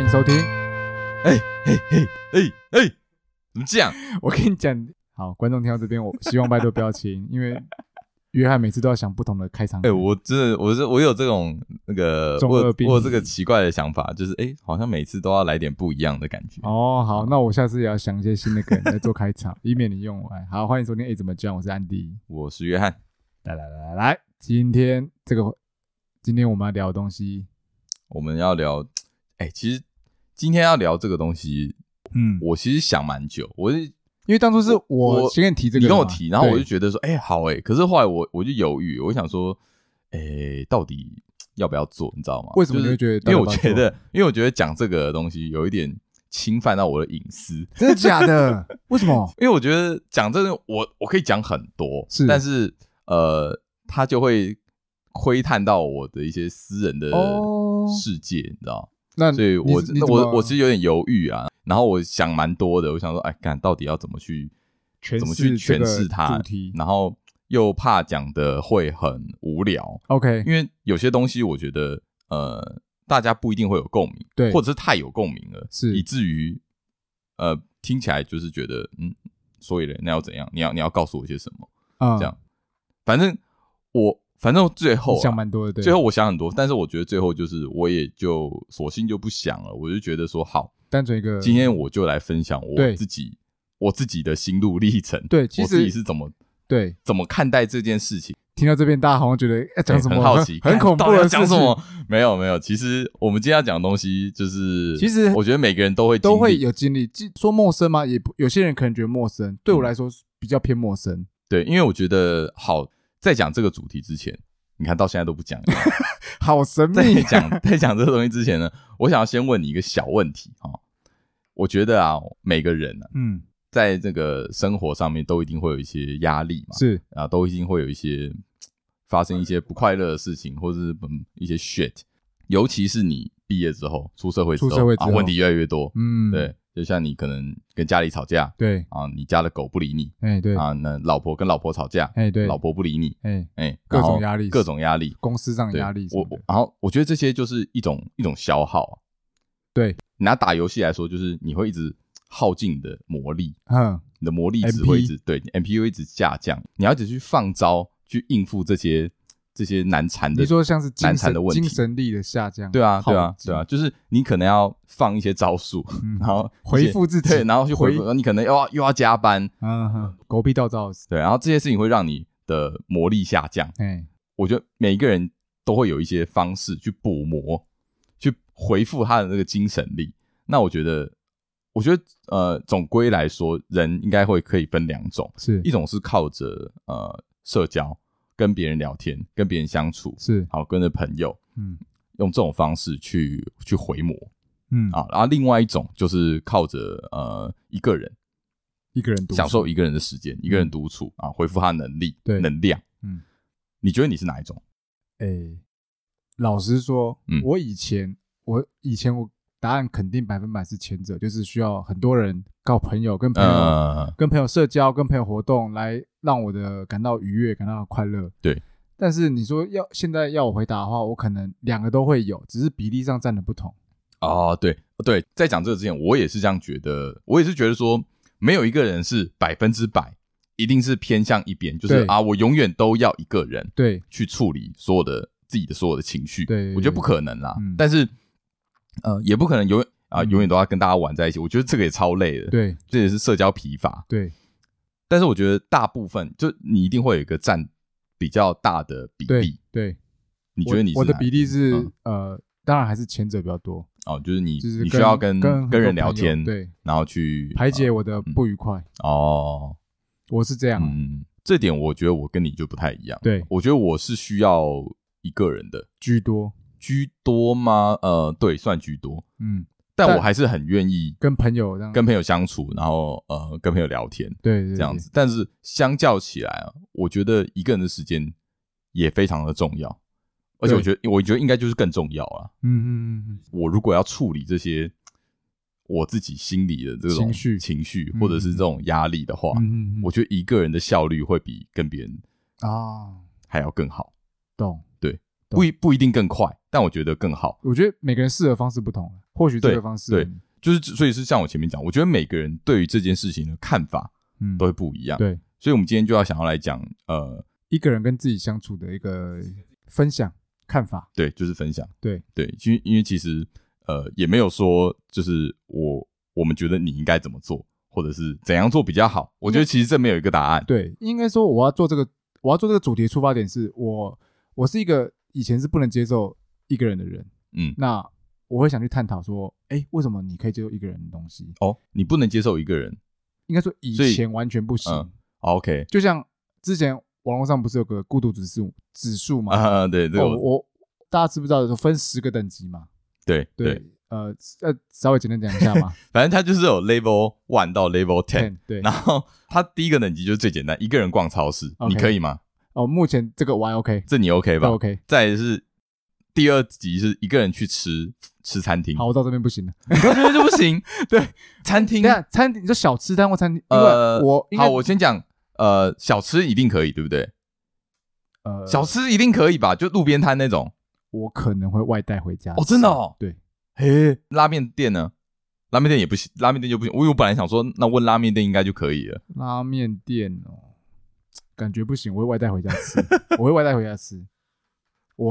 哎，欢迎收听。哎嘿嘿哎哎，怎么这样？我跟你讲，好，观众听到这边，我希望拜托不要亲，因为约翰每次都要想不同的开场。哎，我真的，我是我有这种那个中二病，我有这个奇怪的想法，就是哎，好像每次都要来点不一样的感觉。哦，好，那我下次也要想一些新的梗来做开场，以免你用完。好，欢迎收听。哎，怎么讲？我是安迪，我是约翰。来来来来来，今天这个，今天我们要聊的东西，我们要聊。哎，其实今天要聊这个东西，嗯，我其实想蛮久，我是因为当初是我先跟你提这个，你跟我提，然后我就觉得说，哎，好哎，可是后来我我就犹豫，我想说，哎，到底要不要做，你知道吗？为什么你会觉得？因为我觉得，因为我觉得讲这个东西有一点侵犯到我的隐私，真的假的？为什么？因为我觉得讲这个，我我可以讲很多，是，但是呃，他就会窥探到我的一些私人的世界，你知道。那所以我，我我我其实有点犹豫啊，然后我想蛮多的，我想说，哎，看到底要怎么去怎么去诠释它，然后又怕讲的会很无聊，OK，因为有些东西我觉得，呃，大家不一定会有共鸣，对，或者是太有共鸣了，是以至于，呃，听起来就是觉得，嗯，所以嘞，那要怎样？你要你要告诉我些什么？啊，这样，反正我。反正最后、啊、想蛮多的，对。最后我想很多，但是我觉得最后就是我也就索性就不想了，我就觉得说好，单纯一个。今天我就来分享我自己我自己的心路历程，对，其实我自己是怎么对怎么看待这件事情。听到这边，大家好像觉得要讲什么很好奇，很恐怖的讲什么？没有没有，其实我们今天要讲的东西就是，其实我觉得每个人都会都会有经历。说陌生吗？也不有些人可能觉得陌生，对我来说比较偏陌生。对，因为我觉得好。在讲这个主题之前，你看到现在都不讲，好神秘。在讲在讲这个东西之前呢，我想要先问你一个小问题哈。我觉得啊，每个人啊，嗯，在这个生活上面都一定会有一些压力嘛，是啊，都一定会有一些发生一些不快乐的事情，或者是嗯一些 shit。尤其是你毕业之后，出社会之后，出社会之后，啊，问题越来越多，嗯，对。就像你可能跟家里吵架，对啊，你家的狗不理你，哎对啊，那老婆跟老婆吵架，哎对，老婆不理你，哎哎，各种压力，各种压力，公司上的压力，我我然后我觉得这些就是一种一种消耗，对，拿打游戏来说，就是你会一直耗尽你的魔力，嗯，你的魔力值会一直对，M P U 一直下降，你要一直去放招去应付这些。这些难缠的，你说像是难缠的问题，精神力的下降，对啊，对啊，对啊，就是你可能要放一些招数，然后回复自己，对，然后去回复，你可能又要又要加班，嗯哼，狗屁倒灶，对，然后这些事情会让你的魔力下降。哎，我觉得每一个人都会有一些方式去补魔，去回复他的那个精神力。那我觉得，我觉得，呃，总归来说，人应该会可以分两种，是一种是靠着呃社交。跟别人聊天，跟别人相处是好，跟着朋友，嗯，用这种方式去去回魔，嗯啊，然后另外一种就是靠着呃一个人，一个人独处享受一个人的时间，一个人独处啊，恢复他能力，对能量，嗯，你觉得你是哪一种？诶，老实说，嗯，我以前我以前我。答案肯定百分百是前者，就是需要很多人靠朋友跟朋友、呃、跟朋友社交、跟朋友活动来让我的感到愉悦、感到快乐。对，但是你说要现在要我回答的话，我可能两个都会有，只是比例上占的不同。哦，对对，在讲这个之前，我也是这样觉得，我也是觉得说，没有一个人是百分之百一定是偏向一边，就是啊，我永远都要一个人对去处理所有的自己的所有的情绪。对，我觉得不可能啦。嗯、但是。呃，也不可能永远啊，永远都要跟大家玩在一起。我觉得这个也超累的，对，这也是社交疲乏。对，但是我觉得大部分就你一定会有一个占比较大的比例。对，你觉得你是我的比例是呃，当然还是前者比较多。哦，就是你你需要跟跟人聊天，对，然后去排解我的不愉快。哦，我是这样。嗯，这点我觉得我跟你就不太一样。对，我觉得我是需要一个人的居多。居多吗？呃，对，算居多。嗯，但我还是很愿意跟朋友这样，跟朋友相处，然后呃，跟朋友聊天，对，这样子。但是相较起来啊，我觉得一个人的时间也非常的重要，而且我觉得，我觉得应该就是更重要啊。嗯嗯嗯。我如果要处理这些我自己心里的这种情绪、情绪或者是这种压力的话，嗯嗯，我觉得一个人的效率会比跟别人啊还要更好。懂。不一不一定更快，但我觉得更好。我觉得每个人适合方式不同，或许这个方式对，对，就是所以是像我前面讲，我觉得每个人对于这件事情的看法，嗯，都会不一样。对，所以我们今天就要想要来讲，呃，一个人跟自己相处的一个分享看法。对，就是分享。对对，因为因为其实呃也没有说就是我我们觉得你应该怎么做，或者是怎样做比较好。我觉得其实这没有一个答案。对，应该说我要做这个，我要做这个主题的出发点是我我是一个以前是不能接受一个人的人。嗯，那我会想去探讨说，哎，为什么你可以接受一个人的东西？哦，你不能接受一个人，应该说以前完全不行。嗯，OK，就像之前网络上不是有个孤独指数指数嘛？啊，对，这个我，我大家知不知道？说分十个等级嘛？对对，呃呃，稍微简单讲一下嘛。反正它就是有 Level One 到 Level Ten，对。然后它第一个等级就是最简单，一个人逛超市，你可以吗？哦，目前这个我还 OK，这你 OK 吧？OK。再来是。第二集是一个人去吃吃餐厅，好，我到这边不行了，你到这边就不行。对，餐厅，对啊，餐厅，你说小吃摊或餐厅？呃，我好，我先讲，呃，小吃一定可以，对不对？呃，小吃一定可以吧？就路边摊那种，我可能会外带回家。哦，真的哦？对，嘿，拉面店呢？拉面店也不行，拉面店就不行。我我本来想说，那问拉面店应该就可以了。拉面店哦，感觉不行，我会外带回家吃，我会外带回家吃。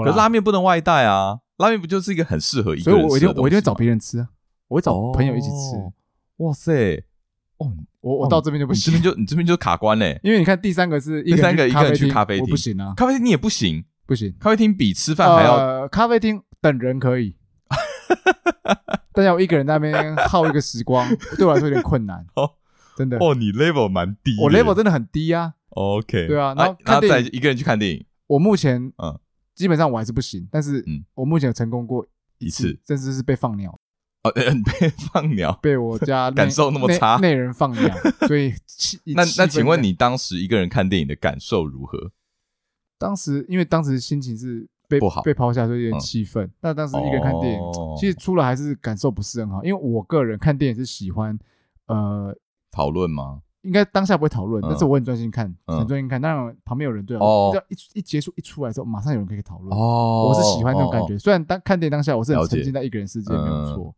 可是拉面不能外带啊！拉面不就是一个很适合一个人？所以我一定我一定会找别人吃啊！我会找朋友一起吃。哦、哇塞！哦，我我到这边就不行，你这边就你这边就卡关嘞。因为你看第三个是第三个一个人去咖啡厅，不行啊！咖啡厅你也不行，不行。咖啡厅比吃饭还要、呃。咖啡厅等人可以，但要我一个人在那边耗一个时光，对我来说有点困难。哦，真的。哦，你 level 蛮低，我 level 真的很低啊。OK，对啊，然后然后再一个人去看电影，我目前嗯。基本上我还是不行，但是嗯我目前有成功过一次，甚至是被放鸟。哦，被放鸟，被我家 感受那么差，内人放鸟。所以那那请问你当时一个人看电影的感受如何？当时因为当时心情是被不好，被抛下，所以有点气愤。那当时一个人看电影，其实出来还是感受不是很好，因为我个人看电影是喜欢呃讨论吗？应该当下不会讨论，但是我很专心看，很专心看。当然旁边有人对我，一一结束一出来之后，马上有人可以讨论。哦，我是喜欢那种感觉。虽然当看电影当下，我是很沉浸在一个人世界，没有错。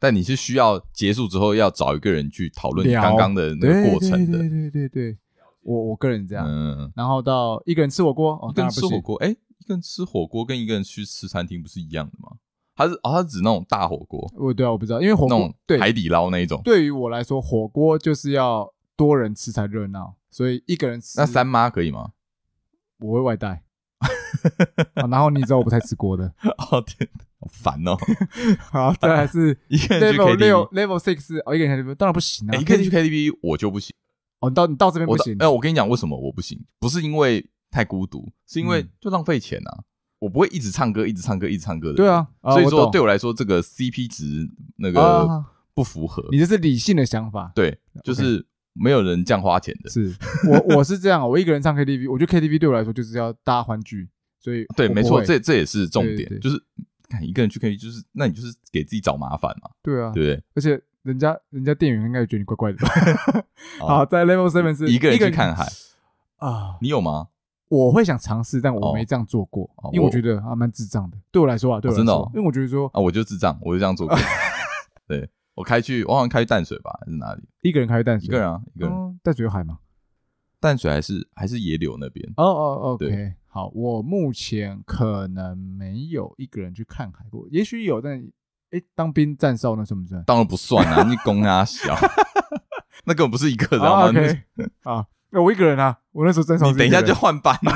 但你是需要结束之后要找一个人去讨论刚刚的那个过程的。对对对对，我我个人这样。嗯。然后到一个人吃火锅，一个人吃火锅，哎，一个人吃火锅跟一个人去吃餐厅不是一样的吗？他是哦，他是指那种大火锅。我对啊，我不知道，因为火锅对海底捞那一种。对于我来说，火锅就是要。多人吃才热闹，所以一个人吃。那三妈可以吗？我会外带。然后你知道我不太吃锅的。哦天，好烦哦。好，再来是 level 六 level six 哦，一个人 KTV 当然不行啊。一个人去 KTV 我就不行。哦，你到你到这边不行。哎，我跟你讲为什么我不行？不是因为太孤独，是因为就浪费钱啊。我不会一直唱歌，一直唱歌，一直唱歌的。对啊，所以说对我来说，这个 CP 值那个不符合。你这是理性的想法。对，就是。没有人这样花钱的，是我 我是这样，我一个人唱 KTV，我觉得 KTV 对我来说就是要大家欢聚，所以对，没错，这这也是重点，就是看一个人去 KTV，就是那你就是给自己找麻烦嘛，对啊，对不对？而且人家人家店员应该也觉得你怪怪的。好，在 Level Seven 是一个人去看海啊，你有吗？我会想尝试，但我没这样做过，因为我觉得还蛮智障的。对我来说啊，对我来说，因为我觉得说啊，我就智障，我就这样做过，对。我开去，我好像开去淡水吧，还是哪里？一个人开去淡水，一个人啊，一个人。淡水有海吗？淡水还是还是野柳那边？哦哦，OK，好，我目前可能没有一个人去看海过，也许有，但哎，当兵站哨那算不算？当然不算啊，你公啊小，那根本不是一个人啊。啊，我一个人啊，我那时候站哨，你等一下就换班了。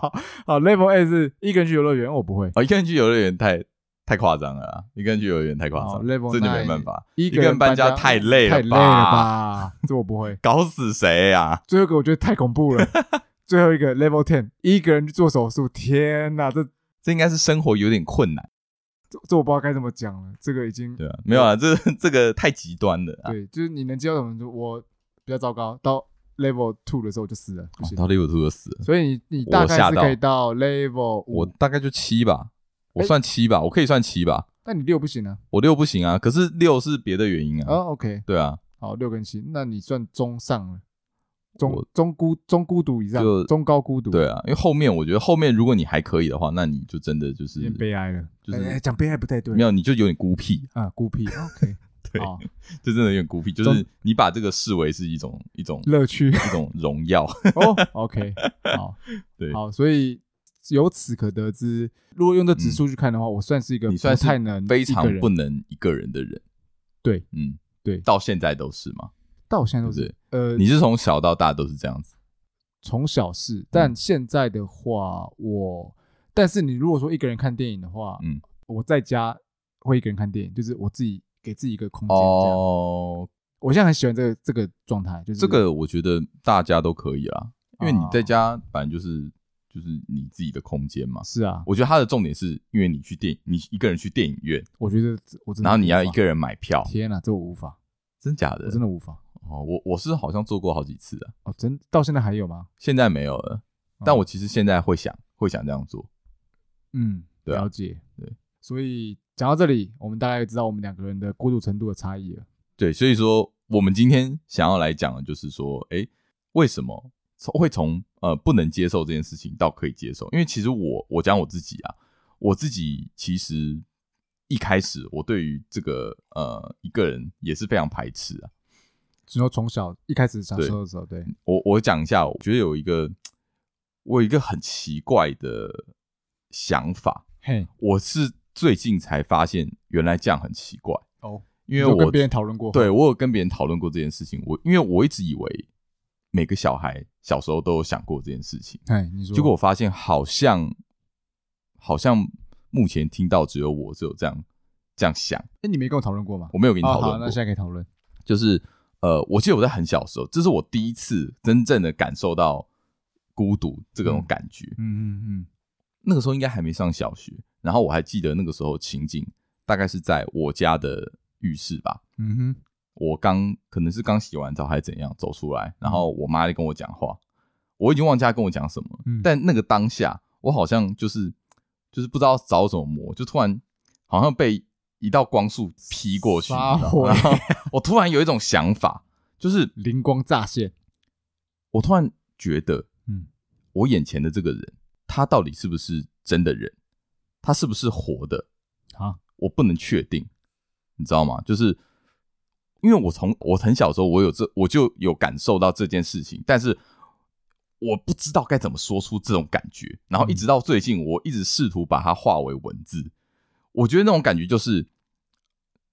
好，Level A 是一个人去游乐园，我不会。哦，一个人去游乐园太。太夸张了啊！一个人去幼儿园太夸张，这就没办法。一个人搬家太累了，太累了吧？这我不会，搞死谁呀？最后一个我觉得太恐怖了。最后一个 Level Ten，一个人去做手术，天哪！这这应该是生活有点困难。这这我不知道该怎么讲了。这个已经对啊，没有啊，这这个太极端了。对，就是你能接受什么？我比较糟糕，到 Level Two 的时候就死了，到 Level Two 就死了。所以你你大概是可以到 Level 五，我大概就七吧。我算七吧，我可以算七吧。那你六不行啊？我六不行啊，可是六是别的原因啊。哦，OK，对啊。好，六跟七，那你算中上了。中中孤中孤独以上，就中高孤独。对啊，因为后面我觉得后面如果你还可以的话，那你就真的就是悲哀了。就是讲悲哀不太对，没有你就有点孤僻啊，孤僻。OK，对，就真的有点孤僻，就是你把这个视为是一种一种乐趣，一种荣耀。哦，OK，好，对，好，所以由此可得知，如果用这指数去看的话，我算是一个你算太能非常不能一个人的人。对，嗯，对，到现在都是吗？到现在都是，呃，你是从小到大都是这样子，从小是，但现在的话，我，但是你如果说一个人看电影的话，嗯，我在家会一个人看电影，就是我自己给自己一个空间，哦，我现在很喜欢这个这个状态，就是这个我觉得大家都可以啊，因为你在家反正就是就是你自己的空间嘛，是啊，我觉得它的重点是因为你去电影，你一个人去电影院，我觉得我真的，然后你要一个人买票，天哪，这我无法，真假的，我真的无法。哦，我我是好像做过好几次啊哦，真到现在还有吗？现在没有了，但我其实现在会想会想这样做。嗯，了解。对，所以讲到这里，我们大概知道我们两个人的孤独程度的差异了。对，所以说我们今天想要来讲的就是说，哎，为什么会从呃不能接受这件事情到可以接受？因为其实我我讲我自己啊，我自己其实一开始我对于这个呃一个人也是非常排斥啊。只有从小一开始小时候的时候，对，对我我讲一下，我觉得有一个我有一个很奇怪的想法，嘿，我是最近才发现原来这样很奇怪哦，因为我跟别人讨论过，对我有跟别人讨论过这件事情，我因为我一直以为每个小孩小时候都有想过这件事情，哎，你说，结果我发现好像好像目前听到只有我只有这样这样想，哎，你没跟我讨论过吗？我没有跟你讨论那现在可以讨论，就是。呃，我记得我在很小的时候，这是我第一次真正的感受到孤独这种感觉。嗯嗯嗯，嗯，那个时候应该还没上小学，然后我还记得那个时候情景，大概是在我家的浴室吧。嗯哼，我刚可能是刚洗完澡还是怎样走出来，然后我妈在跟我讲话，我已经忘记她跟我讲什么，嗯，但那个当下，我好像就是就是不知道着什么魔，就突然好像被。一道光束劈过去，然后我突然有一种想法，就是灵光乍现。我突然觉得，嗯，我眼前的这个人，他到底是不是真的人？他是不是活的？啊，我不能确定，你知道吗？就是因为我从我很小时候，我有这我就有感受到这件事情，但是我不知道该怎么说出这种感觉。然后一直到最近，我一直试图把它化为文字。我觉得那种感觉就是，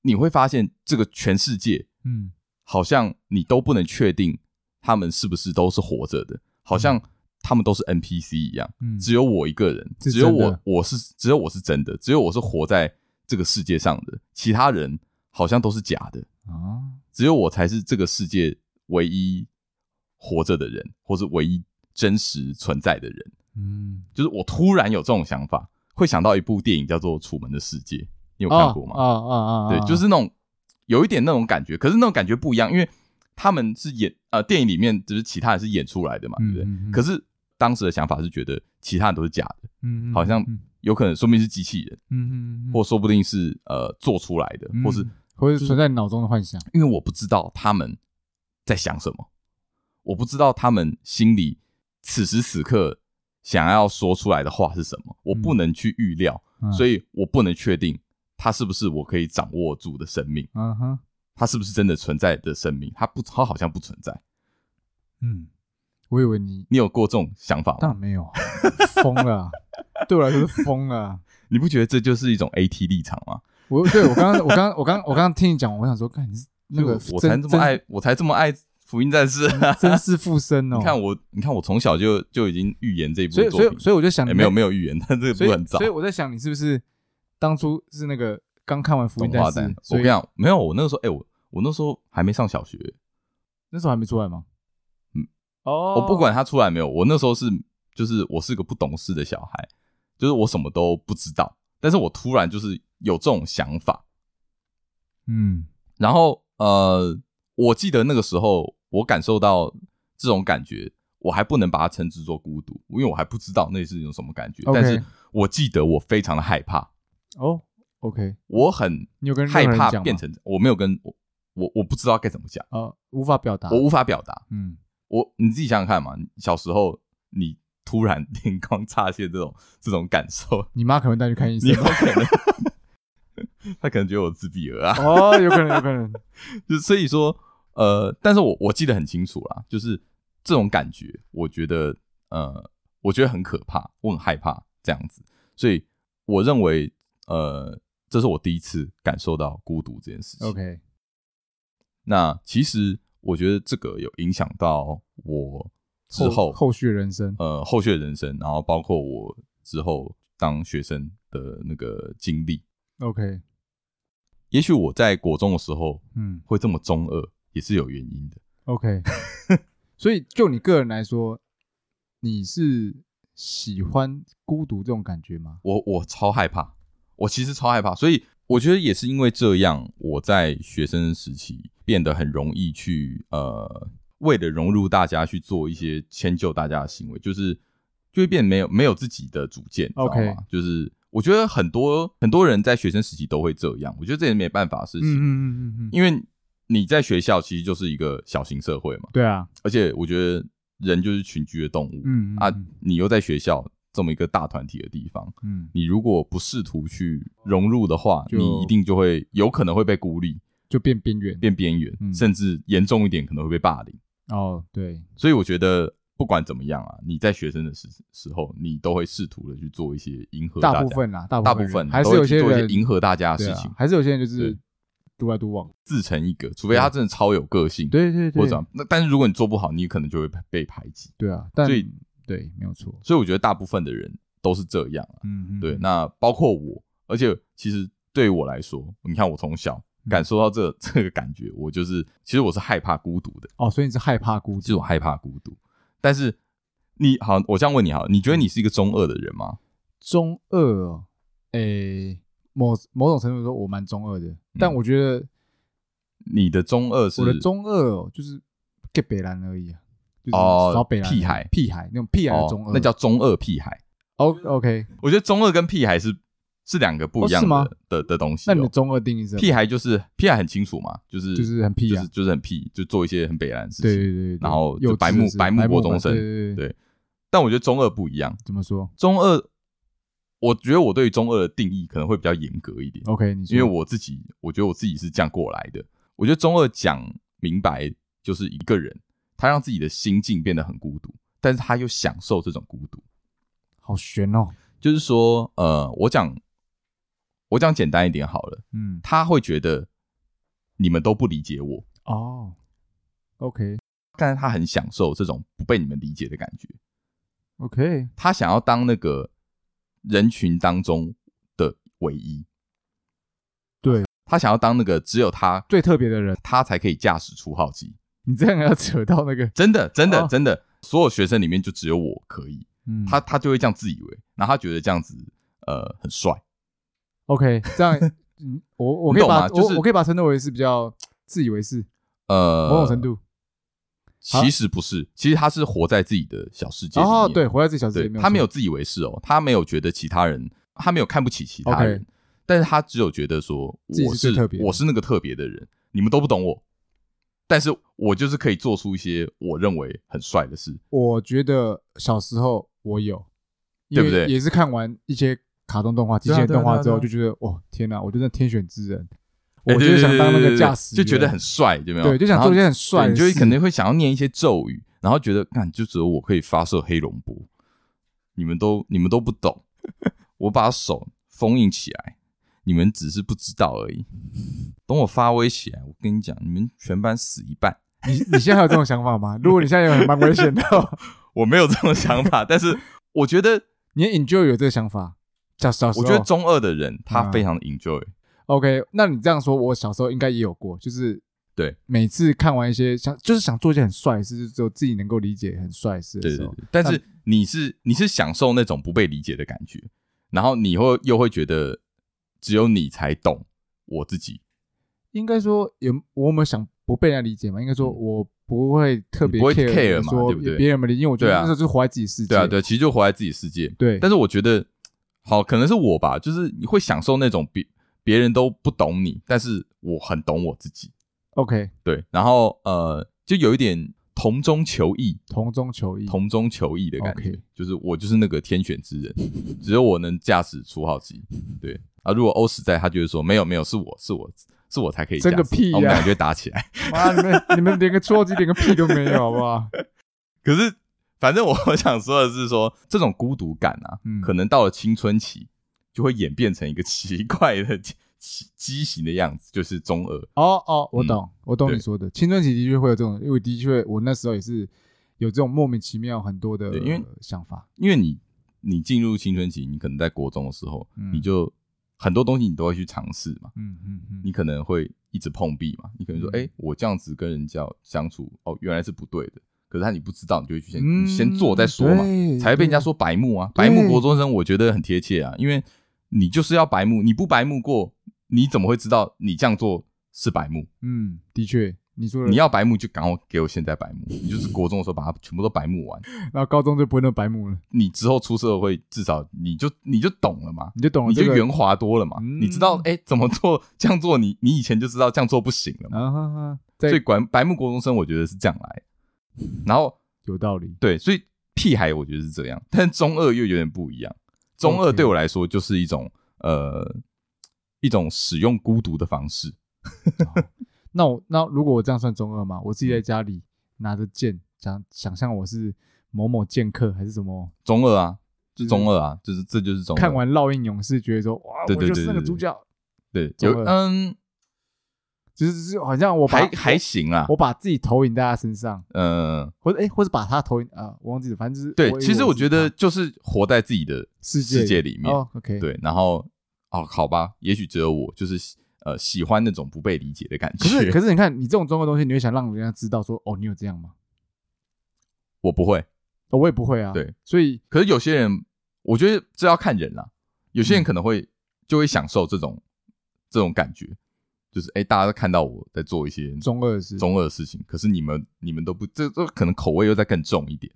你会发现这个全世界，嗯，好像你都不能确定他们是不是都是活着的，好像他们都是 NPC 一样，嗯，只有我一个人，只有我，我是只有我是真的，只有我是活在这个世界上的，其他人好像都是假的啊，只有我才是这个世界唯一活着的人，或是唯一真实存在的人，嗯，就是我突然有这种想法。会想到一部电影叫做《楚门的世界》，你有看过吗？啊啊啊！对，就是那种有一点那种感觉，可是那种感觉不一样，因为他们是演呃电影里面就是其他人是演出来的嘛，对不对？可是当时的想法是觉得其他人都是假的，嗯，好像有可能说不定是机器人，嗯嗯，或说不定是呃做出来的，或是或者存在脑中的幻想，因为我不知道他们在想什么，我不知道他们心里此时此刻。想要说出来的话是什么？我不能去预料，嗯、所以我不能确定他是不是我可以掌握住的生命。嗯哼，他是不是真的存在的生命？他不，他好像不存在。嗯，我以为你你有过这种想法吗？当然没有，疯了，对我来说是疯了。你不觉得这就是一种 AT 立场吗？我对我刚刚我刚我刚我刚刚听你讲，我想说，看你是 那个我才这么爱，我才这么爱。福音战士，真是附身哦！你看我，你看我从小就就已经预言这一部作品，所以所以所以我就想，没有没有预言，但这个不很早。所以我在想，你是不是当初是那个刚看完福音战士？我跟你讲，没有，我那个时候，哎，我我那时候还没上小学，那时候还没出来吗？嗯，哦，我不管他出来没有，我那时候是就是我是个不懂事的小孩，就是我什么都不知道，但是我突然就是有这种想法，嗯，然后呃，我记得那个时候。我感受到这种感觉，我还不能把它称之作孤独，因为我还不知道那是一种什么感觉。Okay. 但是我记得我非常的害怕。哦，OK，我很害怕变成，我没有跟我我我不知道该怎么讲啊，无法表达，我无法表达。嗯，我你自己想想看嘛，小时候你突然 灵光乍现这种这种感受，你妈可能带你去看医生，你妈可能，他可能觉得我自闭了啊，哦，有可能，有可能，就所以说，呃，但是我我记得很清楚啦，就是这种感觉，我觉得，呃，我觉得很可怕，我很害怕这样子，所以我认为，呃，这是我第一次感受到孤独这件事情。OK，那其实。我觉得这个有影响到我之后后，后续人生，呃，后续的人生，然后包括我之后当学生的那个经历。OK，也许我在国中的时候，嗯，会这么中二，也是有原因的。OK，所以就你个人来说，你是喜欢孤独这种感觉吗？我我超害怕，我其实超害怕，所以。我觉得也是因为这样，我在学生时期变得很容易去呃，为了融入大家去做一些迁就大家的行为，就是就会变没有没有自己的主见，OK，知道吗？就是我觉得很多很多人在学生时期都会这样，我觉得这也没办法的事情，嗯嗯嗯嗯，因为你在学校其实就是一个小型社会嘛，对啊，而且我觉得人就是群居的动物，嗯，啊，你又在学校。这么一个大团体的地方，嗯，你如果不试图去融入的话，你一定就会有可能会被孤立，就变边缘，变边缘，嗯，甚至严重一点可能会被霸凌。哦，对，所以我觉得不管怎么样啊，你在学生的时时候，你都会试图的去做一些迎合大家，大部分啊，大部分还是有些人做一些迎合大家的事情，还是有些人就是独来独往，自成一格，除非他真的超有个性，对对对，或者那但是如果你做不好，你可能就会被排挤。对啊，所以对，没有错。所以我觉得大部分的人。都是这样啊，嗯嗯，对，那包括我，而且其实对我来说，你看我从小感受到这 这个感觉，我就是其实我是害怕孤独的哦，所以你是害怕孤独，就是我害怕孤独。但是你好，我这样问你好，你觉得你是一个中二的人吗？中二哦，诶，某某种程度说，我蛮中二的，但我觉得你的中二是我的中二哦，就是给北兰而已啊，就是哦，屁孩。屁孩那种屁孩的中二，那叫中二屁孩。O OK，我觉得中二跟屁孩是是两个不一样的的的东西。那你的中二定义是？屁孩就是屁孩很清楚嘛，就是就是很屁，就是就是很屁，就做一些很北烂的事情。对对对，然后就白目白目国中生。对对。但我觉得中二不一样。怎么说？中二，我觉得我对于中二的定义可能会比较严格一点。OK，因为我自己，我觉得我自己是这样过来的。我觉得中二讲明白就是一个人，他让自己的心境变得很孤独，但是他又享受这种孤独。好悬哦，就是说，呃，我讲，我讲简单一点好了，嗯，他会觉得你们都不理解我哦，OK，但是他很享受这种不被你们理解的感觉，OK，他想要当那个人群当中的唯一，对，他想要当那个只有他最特别的人，他才可以驾驶出号机。你这样要扯到那个，真的，真的，哦、真的，所有学生里面就只有我可以。嗯他他就会这样自以为，然后他觉得这样子呃很帅。OK，这样，我我可以把我我可以把称之为是比较自以为是，呃，某种程度。其实不是，其实他是活在自己的小世界里面。哦，对，活在自己小世界里面。他没有自以为是哦，他没有觉得其他人，他没有看不起其他人，但是他只有觉得说我是我是那个特别的人，你们都不懂我。但是我就是可以做出一些我认为很帅的事。我觉得小时候我有，对不对？也是看完一些卡通动画、机械动画之后，就觉得哇，天哪！我真的天选之人，我就是想当那个驾驶，就觉得很帅，对没有？对，就想做一些很帅，你就肯定会想要念一些咒语，然后觉得，看，就只有我可以发射黑龙波，你们都你们都不懂，我把手封印起来。你们只是不知道而已。等我发威起来，我跟你讲，你们全班死一半。你你现在还有这种想法吗？如果你现在有蛮危险的，我没有这种想法。但是我觉得你 enjoy 有这个想法。小小时候，我觉得中二的人他非常的 enjoy。OK，那你这样说，我小时候应该也有过，就是对，每次看完一些想，就是想做一件很帅的事，就只有自己能够理解很帅的事的时候。对对对。但是你是你是享受那种不被理解的感觉，然后你会又会觉得。只有你才懂我自己。应该说有我有没有想不被人家理解嘛？应该说我不会特别 care 嘛，对不对？别人没理解，因为我觉得那时候就活在自己世界。对啊，对，其实就活在自己世界。对。但是我觉得，好，可能是我吧，就是你会享受那种别别人都不懂你，但是我很懂我自己。OK，对。然后呃，就有一点同中求异，同中求异，同中求异的感觉.就是我就是那个天选之人，只有我能驾驶初号机。对啊，如果欧史在，他就会说没有没有，是我是我是我才可以驾驶。真个屁呀、啊！我们俩就会打起来。妈，你们你们连个初号机连个屁都没有，好不好？可是，反正我我 想说的是说，说这种孤独感啊、嗯，可能到了青春期就会演变成一个 奇怪的。畸形的样子就是中二哦哦，我懂、嗯，我懂你说的。青春期的确会有这种，因为的确我那时候也是有这种莫名其妙很多的因为想法。因为你你进入青春期，你可能在国中的时候，嗯、你就很多东西你都会去尝试嘛。嗯嗯嗯，你可能会一直碰壁嘛。你可能说，哎、我这样子跟人家相处，哦，原来是不对的。可是他你不知道，你就会去先、嗯、先做再说嘛，才会被人家说白目啊。白目国中生，我觉得很贴切啊，因为你就是要白目，你不白目过。你怎么会知道你这样做是白目？嗯，的确，你说你要白目就赶快给我现在白目，你就是国中的时候把它全部都白目完，然后高中就不会那么白目了。你之后出社会，至少你就你就懂了嘛，你就懂了，你就圆滑多了嘛，嗯、你知道哎、欸、怎么做这样做你，你你以前就知道这样做不行了嘛。啊哈哈，所以管白目国中生，我觉得是这样来，然后有道理，对，所以屁孩我觉得是这样，但中二又有点不一样。中二对我来说就是一种、呃。一种使用孤独的方式哦。那我那如果我这样算中二吗？我自己在家里拿着剑，想想象我是某某剑客还是什么？中二啊，就中二啊，就是这就是中二。看完《烙印勇士》，觉得说哇，我就是那个主角。对，就嗯，就是是好像我还还行啊，我把自己投影在他身上，嗯，或者哎，或者把他投影啊，我忘记了，反正就是对。其实我觉得就是活在自己的世界里面。哦，OK，对，然后。哦，好吧，也许只有我就是呃喜欢那种不被理解的感觉。可是，可是你看，你这种中二东西，你会想让人家知道说，哦，你有这样吗？我不会，哦，我也不会啊。对，所以，可是有些人，我觉得这要看人啦。有些人可能会、嗯、就会享受这种这种感觉，就是哎，大家都看到我在做一些中二的事，中二的事情。可是你们你们都不，这这可能口味又再更重一点。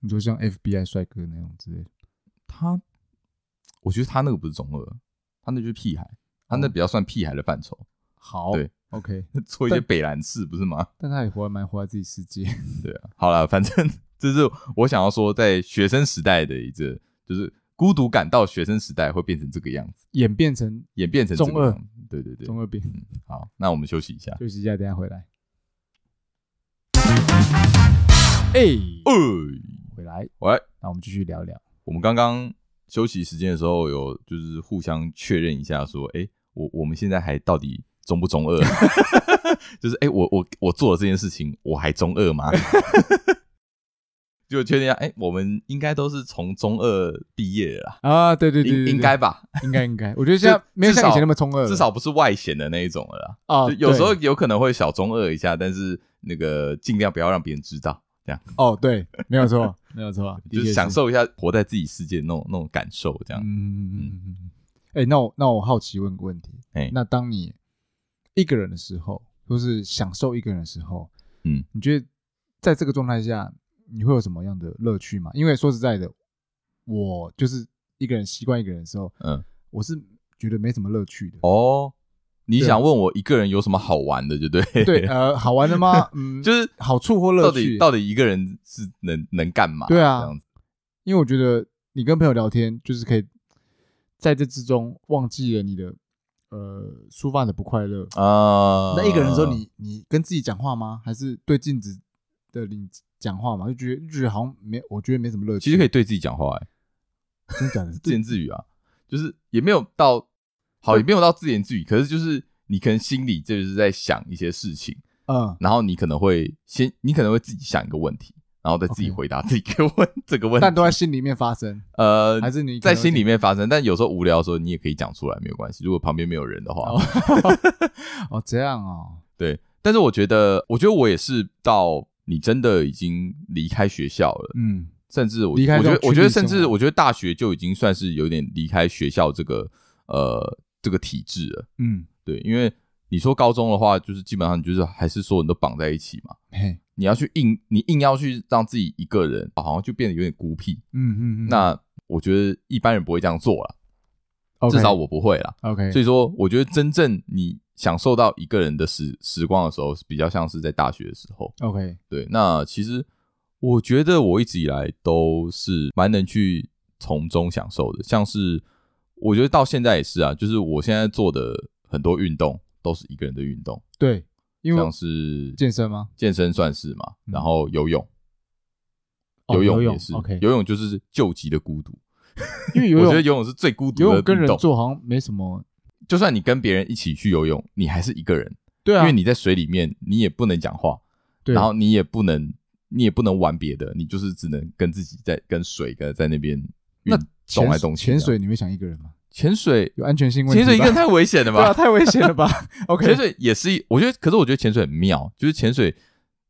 你说像 FBI 帅哥那种之类，他，我觉得他那个不是中二。他那就是屁孩，他那比较算屁孩的范畴。好，对，OK，做一些北兰事不是吗？但他也活还蛮活在自己世界。对啊，好了，反正 这是我想要说，在学生时代的一个，就是孤独感到学生时代会变成这个样子，演变成演变成中二。对对对，中二病。嗯，好，那我们休息一下，休息一下，等下回来。哎，哎，回来，喂，那我们继续聊聊。我们刚刚。休息时间的时候，有就是互相确认一下，说：“哎、欸，我我们现在还到底中不中二？就是哎、欸，我我我做了这件事情，我还中二吗？”就确定下，哎、欸，我们应该都是从中二毕业了啊！对对对，对，应该吧？应该应该，我觉得现在 没有像以前那么中二，至少不是外显的那一种了啦。啊，有时候有可能会小中二一下，但是那个尽量不要让别人知道。这样哦，对，没有错，没有错，就是享受一下活在自己世界那种那种感受，这样。嗯嗯嗯嗯。哎、欸，那我那我好奇问个问题，哎、欸，那当你一个人的时候，或是享受一个人的时候，嗯，你觉得在这个状态下，你会有什么样的乐趣吗？因为说实在的，我就是一个人习惯一个人的时候，嗯，我是觉得没什么乐趣的。哦。你想问我一个人有什么好玩的，对不对？对，呃，好玩的吗？嗯，就是好处或乐趣。到底到底一个人是能能干嘛？对啊，这样子。因为我觉得你跟朋友聊天，就是可以在这之中忘记了你的呃抒发的不快乐啊。那一个人的时候，你你跟自己讲话吗？还是对镜子的你讲话嘛？就觉得就觉得好像没，我觉得没什么乐趣。其实可以对自己讲话，哎，真的假的？自言自语啊，就是也没有到。好，也没有到自言自语，可是就是你可能心里就是在想一些事情，嗯，然后你可能会先，你可能会自己想一个问题，然后再自己回答自己个问.这个问题，但都在心里面发生，呃，还是你在心里面发生，但有时候无聊的时候你也可以讲出来，没有关系。如果旁边没有人的话，哦，哦这样哦，对，但是我觉得，我觉得我也是到你真的已经离开学校了，嗯，甚至我我觉得，我觉得甚至我觉得大学就已经算是有点离开学校这个，呃。这个体制了，嗯，对，因为你说高中的话，就是基本上你就是还是所有人都绑在一起嘛，嘿，你要去硬，你硬要去让自己一个人，好像就变得有点孤僻，嗯嗯嗯。那我觉得一般人不会这样做了，okay, 至少我不会啦。OK，所以说我觉得真正你享受到一个人的时时光的时候，比较像是在大学的时候。OK，对，那其实我觉得我一直以来都是蛮能去从中享受的，像是我觉得到现在也是啊，就是我现在做的很多运动都是一个人的运动。对，因为像是健身吗？健身算是嘛，然后游泳，游泳也是。OK，游泳就是救急的孤独，因为游泳，我觉得游泳是最孤独的。游泳跟人做好像没什么。就算你跟别人一起去游泳，你还是一个人，对啊，因为你在水里面，你也不能讲话，对，然后你也不能，你也不能玩别的，你就是只能跟自己在跟水跟在那边那动来动去。潜水你会想一个人吗？潜水有安全性问题，潜水一个人太危险了吧？对啊，太危险了吧？OK，潜水也是，我觉得，可是我觉得潜水很妙，就是潜水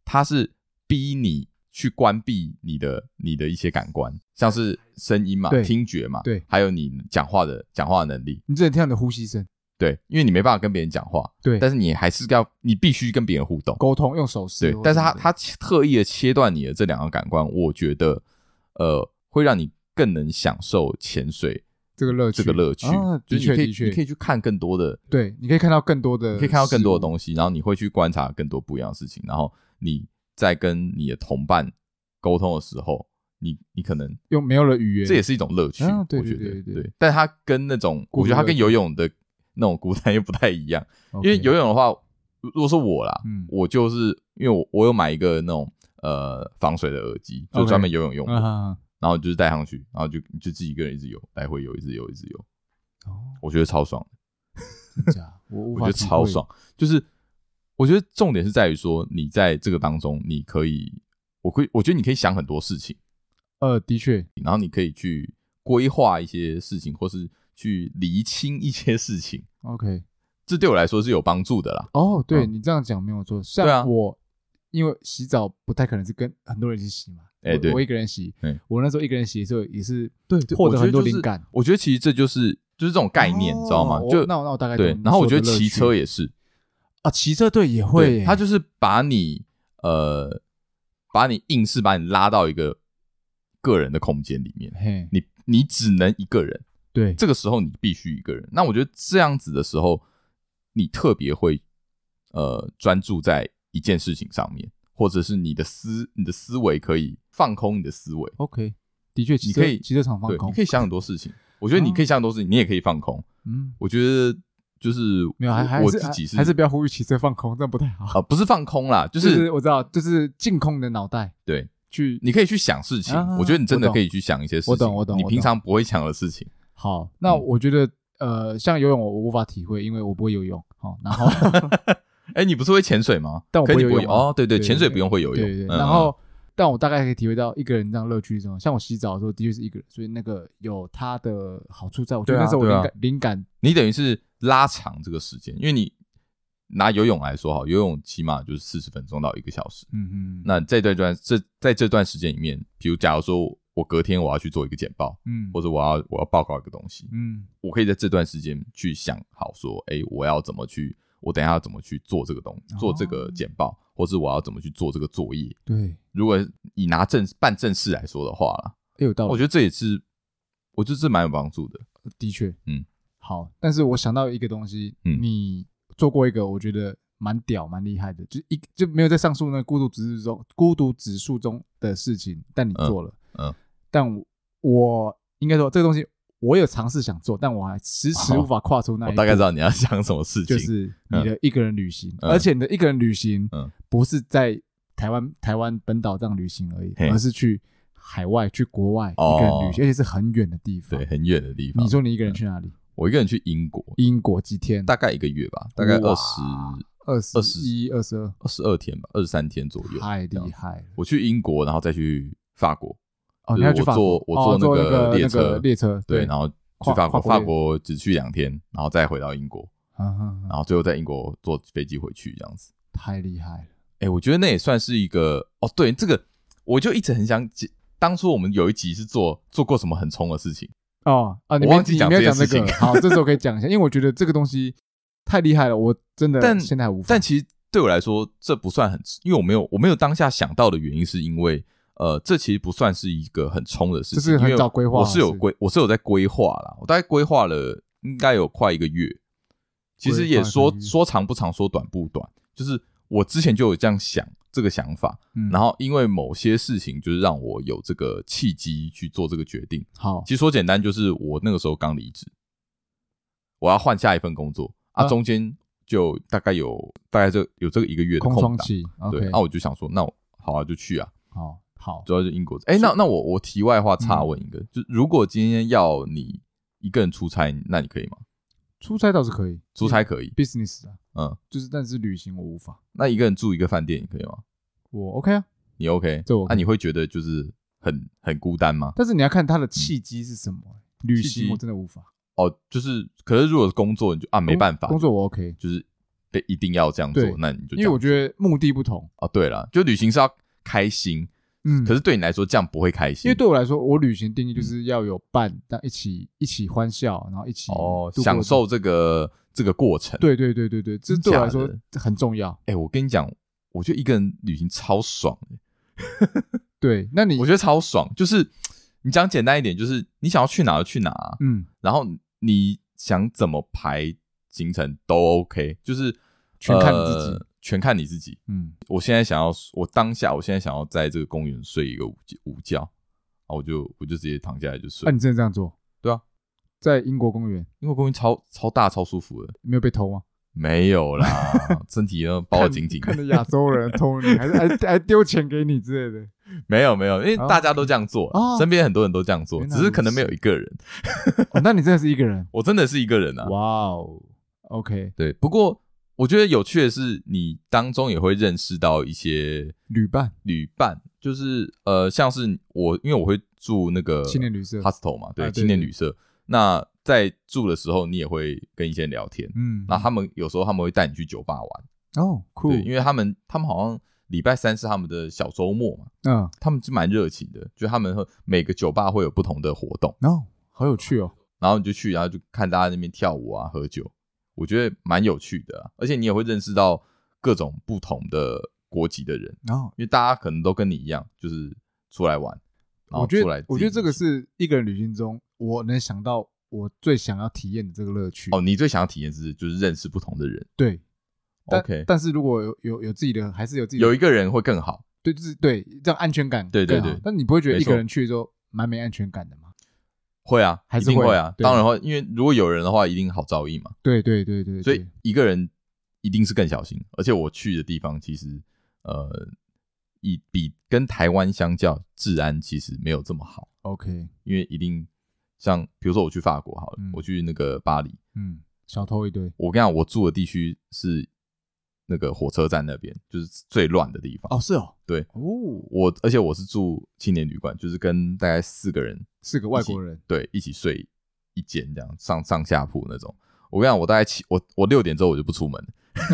它是逼你去关闭你的你的一些感官。像是声音嘛，听觉嘛，对，还有你讲话的讲话的能力，你只能听到你的呼吸声，对，因为你没办法跟别人讲话，对，但是你还是要，你必须跟别人互动，沟通，用手势，对，但是他他特意的切断你的这两个感官，我觉得，呃，会让你更能享受潜水这个乐趣，这个乐趣，啊，的确，的确，你可以去看更多的，对，你可以看到更多的，你可以看到更多的东西，然后你会去观察更多不一样的事情，然后你在跟你的同伴沟通的时候。你你可能又没有了语言，这也是一种乐趣，啊、对对对对，我觉得对。但它跟那种，我觉得它跟游泳的那种孤单又不太一样。因为游泳的话，如果是我啦，嗯，我就是因为我我有买一个那种呃防水的耳机，就专门游泳用的，然后就是戴上去，然后就就自己一个人一直游，来回游，一直游，一直游。哦，我觉得超爽。我 我觉得超爽，就是我觉得重点是在于说，你在这个当中，你可以，我可以，我觉得你可以想很多事情。呃，的确，然后你可以去规划一些事情，或是去厘清一些事情。OK，这对我来说是有帮助的啦。哦，对你这样讲没有错。像我，因为洗澡不太可能是跟很多人一起洗嘛。哎，对，我一个人洗。我那时候一个人洗的时候也是对获得很多灵感。我觉得其实这就是就是这种概念，你知道吗？就那我那我大概对。然后我觉得骑车也是啊，骑车队也会，他就是把你呃，把你硬是把你拉到一个。个人的空间里面，嘿，你你只能一个人，对，这个时候你必须一个人。那我觉得这样子的时候，你特别会呃专注在一件事情上面，或者是你的思你的思维可以放空你的思维。OK，的确，你可以骑车场放空，你可以想很多事情。我觉得你可以想很多事情，你也可以放空。嗯，我觉得就是没有，还还我自己是还是不要呼吁骑车放空，这样不太好啊。不是放空啦，就是我知道，就是净空你的脑袋，对。去，你可以去想事情。我觉得你真的可以去想一些事情。我懂，我懂。你平常不会想的事情。好，那我觉得，呃，像游泳，我我无法体会，因为我不会游泳。好，然后，哎，你不是会潜水吗？但我不会游泳。哦，对对，潜水不用会游泳。对对。然后，但我大概可以体会到一个人这样乐趣中，像我洗澡的时候，的确是一个人，所以那个有它的好处在。我觉得那时候我灵感，灵感，你等于是拉长这个时间，因为你。拿游泳来说哈，游泳起码就是四十分钟到一个小时。嗯嗯。那在这段这在这段时间里面，比如假如说我隔天我要去做一个简报，嗯，或者我要我要报告一个东西，嗯，我可以在这段时间去想好说，哎，我要怎么去，我等一下要怎么去做这个东西，做这个简报，或是我要怎么去做这个作业。对，如果以拿正办正事来说的话啦，有道理。我觉得这也是，我觉得这蛮有帮助的。的确，嗯，好。但是我想到一个东西，嗯，你做过一个，我觉得。蛮屌，蛮厉害的，就一就没有在上述那个孤独指数中，孤独指数中的事情，但你做了，嗯，嗯，但我，我应该说这个东西我有尝试想做，但我还迟迟无法跨出那一步。我大概知道你要想什么事情，就是你的一个人旅行，嗯、而且你的一个人旅行，嗯，不是在台湾台湾本岛这样旅行而已，嗯、而是去海外去国外一个人旅行，哦、而且是很远的地方，对，很远的地方。你说你一个人去哪里？我一个人去英国，英国几天？大概一个月吧，大概二十。二十一、二十二、二十二天吧，二十三天左右。太厉害了！我去英国，然后再去法国。哦，你要去法国？我坐那个列车，列车对，然后去法国。法国只去两天，然后再回到英国。然后最后在英国坐飞机回去，这样子。太厉害了！哎，我觉得那也算是一个哦。对，这个我就一直很想讲。当初我们有一集是做做过什么很冲的事情哦啊！你忘记讲这件事情。好，这时候可以讲一下，因为我觉得这个东西太厉害了，我真的但现在无法。但其实。对我来说，这不算很，因为我没有我没有当下想到的原因，是因为呃，这其实不算是一个很冲的事情，就是很早规划。我是有规，我是有在规划啦，我大概规划了应该有快一个月，其实也说说长不长，说短不短，就是我之前就有这样想这个想法，嗯，然后因为某些事情，就是让我有这个契机去做这个决定。好，其实说简单，就是我那个时候刚离职，我要换下一份工作啊，中间就大概有大概这有这个一个月的空窗期，对，那我就想说，那我好啊，就去啊，好，好，主要是英国。哎，那那我我题外话插问一个，就如果今天要你一个人出差，那你可以吗？出差倒是可以，出差可以，business 啊，嗯，就是，但是旅行我无法。那一个人住一个饭店，你可以吗？我 OK 啊，你 OK？那你会觉得就是很很孤单吗？但是你要看他的契机是什么。旅行我真的无法。哦，就是，可是如果是工作，你就啊没办法。工作我 OK，就是得一定要这样做，那你就因为我觉得目的不同。啊，对了，就旅行是要开心。嗯，可是对你来说这样不会开心，因为对我来说，我旅行定义就是要有伴，但一起一起欢笑，然后一起哦享受这个这个过程。对对对对对，这对我来说很重要。哎，我跟你讲，我觉得一个人旅行超爽。对，那你我觉得超爽，就是你讲简单一点，就是你想要去哪就去哪，嗯，然后你想怎么排行程都 OK，就是全看你自己。全看你自己。嗯，我现在想要，我当下，我现在想要在这个公园睡一个午午觉，啊，我就我就直接躺下来就睡。那你真的这样做？对啊，在英国公园，英国公园超超大超舒服的，没有被偷吗？没有啦，身体要包得紧紧。看着亚洲人偷你，还是还还丢钱给你之类的？没有没有，因为大家都这样做，身边很多人都这样做，只是可能没有一个人。那你真的是一个人？我真的是一个人啊！哇哦，OK，对，不过。我觉得有趣的是，你当中也会认识到一些旅伴。旅伴就是呃，像是我，因为我会住那个青年旅社。hostel 嘛，对，青年旅社。那在住的时候，你也会跟一些人聊天，嗯，那他们有时候他们会带你去酒吧玩，哦，酷，因为他们他们好像礼拜三是他们的小周末嘛，嗯，他们就蛮热情的，就他们会每个酒吧会有不同的活动，哦，好有趣哦，然后你就去，然后就看大家那边跳舞啊，喝酒。我觉得蛮有趣的，而且你也会认识到各种不同的国籍的人，然后因为大家可能都跟你一样，就是出来玩。我觉得，我觉得这个是一个人旅行中我能想到我最想要体验的这个乐趣。哦，你最想要体验是就是认识不同的人。对，OK。但是如果有有有自己的，还是有自己有一个人会更好。对，就是对这样安全感。对对对。但你不会觉得一个人去的时候蛮没安全感的吗？会啊，还是会啊，当然会，因为如果有人的话，一定好照应嘛。对对对对，所以一个人一定是更小心。而且我去的地方其实，呃，以比跟台湾相较，治安其实没有这么好。OK，因为一定像比如说我去法国好了，我去那个巴黎，嗯，小偷一堆。我跟你讲，我住的地区是。那个火车站那边就是最乱的地方。哦，是哦，对哦，我而且我是住青年旅馆，就是跟大概四个人，四个外国人，对，一起睡一间这样上上下铺那种。我跟你讲，我大概七，我我六点之后我就不出门，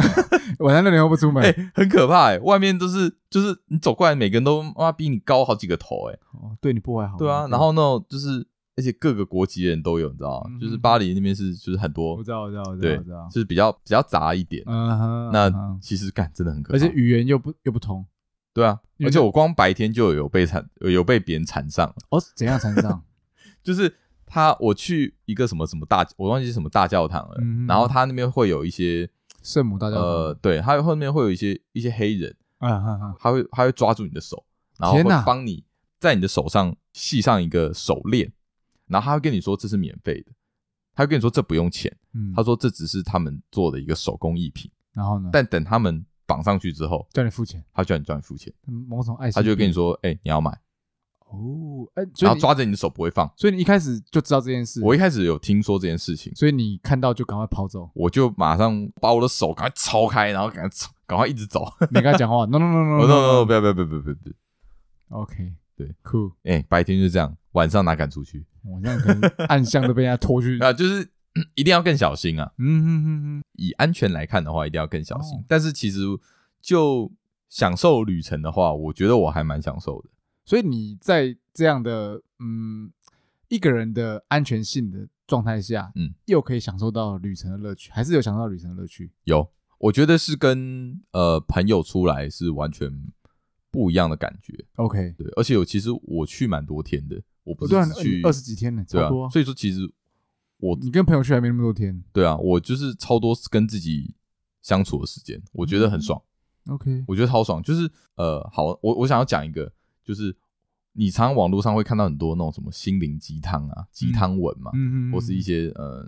晚上六点后不出门，哎，很可怕哎，外面都是就是你走过来，每个人都哇比你高好几个头哎，哦，对你不怀好，对啊，然后那种就是。而且各个国籍的人都有，你知道吗？就是巴黎那边是，就是很多，我知道，我知道，我知道，就是比较比较杂一点。嗯那其实干真的很可怕，而且语言又不又不通。对啊，而且我光白天就有被缠，有被别人缠上。哦，怎样缠上？就是他，我去一个什么什么大，我忘记是什么大教堂了。然后他那边会有一些 圣母大教堂。呃，对，他后面会有一些一些黑人。啊他会他会抓住你的手，然后会帮你在你的手上系上一个手链。然后他会跟你说这是免费的，他会跟你说这不用钱，嗯，他说这只是他们做的一个手工艺品。然后呢？但等他们绑上去之后，叫你付钱，他叫你叫你付钱，某种爱心，他就会跟你说，哎，你要买。哦，哎，然后抓着你的手不会放，所以你一开始就知道这件事。我一开始有听说这件事情，所以你看到就赶快跑走，我就马上把我的手赶快抄开，然后赶快赶快一直走。你跟他讲话，no no no no no no，不要不要不要不要不要，OK，对，cool，哎，白天就这样，晚上哪敢出去？我这样可能暗箱都被人家拖去 啊，就是 一定要更小心啊。嗯哼哼哼，以安全来看的话，一定要更小心。哦、但是其实就享受旅程的话，我觉得我还蛮享受的。所以你在这样的嗯一个人的安全性的状态下，嗯，又可以享受到旅程的乐趣，还是有享受到旅程的乐趣？有，我觉得是跟呃朋友出来是完全不一样的感觉。OK，对，而且我其实我去蛮多天的。我不是去二十几天呢，对啊，所以说其实我你跟朋友去还没那么多天，对啊，我就是超多跟自己相处的时间，我觉得很爽。嗯、OK，我觉得超爽，就是呃，好，我我想要讲一个，就是你常常网络上会看到很多那种什么心灵鸡汤啊、鸡汤文嘛，嗯嗯，或是一些嗯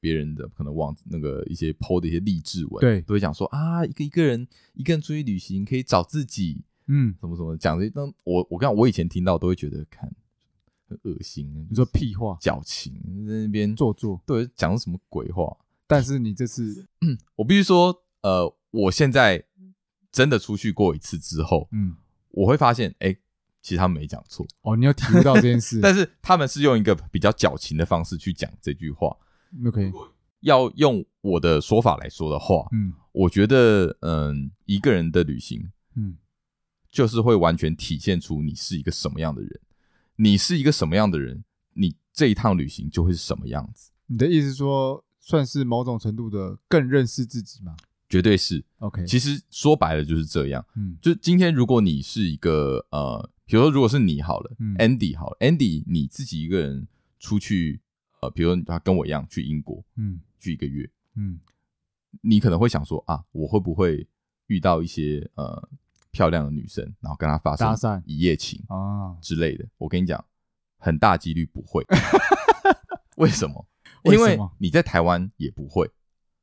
别、呃、人的可能网那个一些 PO 的一些励志文，对，都会讲说啊，一个一个人一个人出去旅行可以找自己，嗯，什么什么讲这些，那我我刚我以前听到都会觉得看。很恶心，你说屁话，矫情在那边做作，对，讲的什么鬼话？但是你这次，我必须说，呃，我现在真的出去过一次之后，嗯，我会发现，哎、欸，其实他们没讲错。哦，你有体会到这件事，但是他们是用一个比较矫情的方式去讲这句话。OK，要用我的说法来说的话，嗯，我觉得，嗯，一个人的旅行，嗯，就是会完全体现出你是一个什么样的人。你是一个什么样的人，你这一趟旅行就会是什么样子。你的意思说，算是某种程度的更认识自己吗？绝对是。OK，其实说白了就是这样。嗯，就今天如果你是一个呃，比如说如果是你好了，嗯，Andy 好了，Andy 你自己一个人出去，呃，比如说他跟我一样去英国，嗯，去一个月，嗯，你可能会想说啊，我会不会遇到一些呃。漂亮的女生，然后跟她发生一夜情啊之类的，我跟你讲，很大几率不会。为什么？因为你在台湾也不会，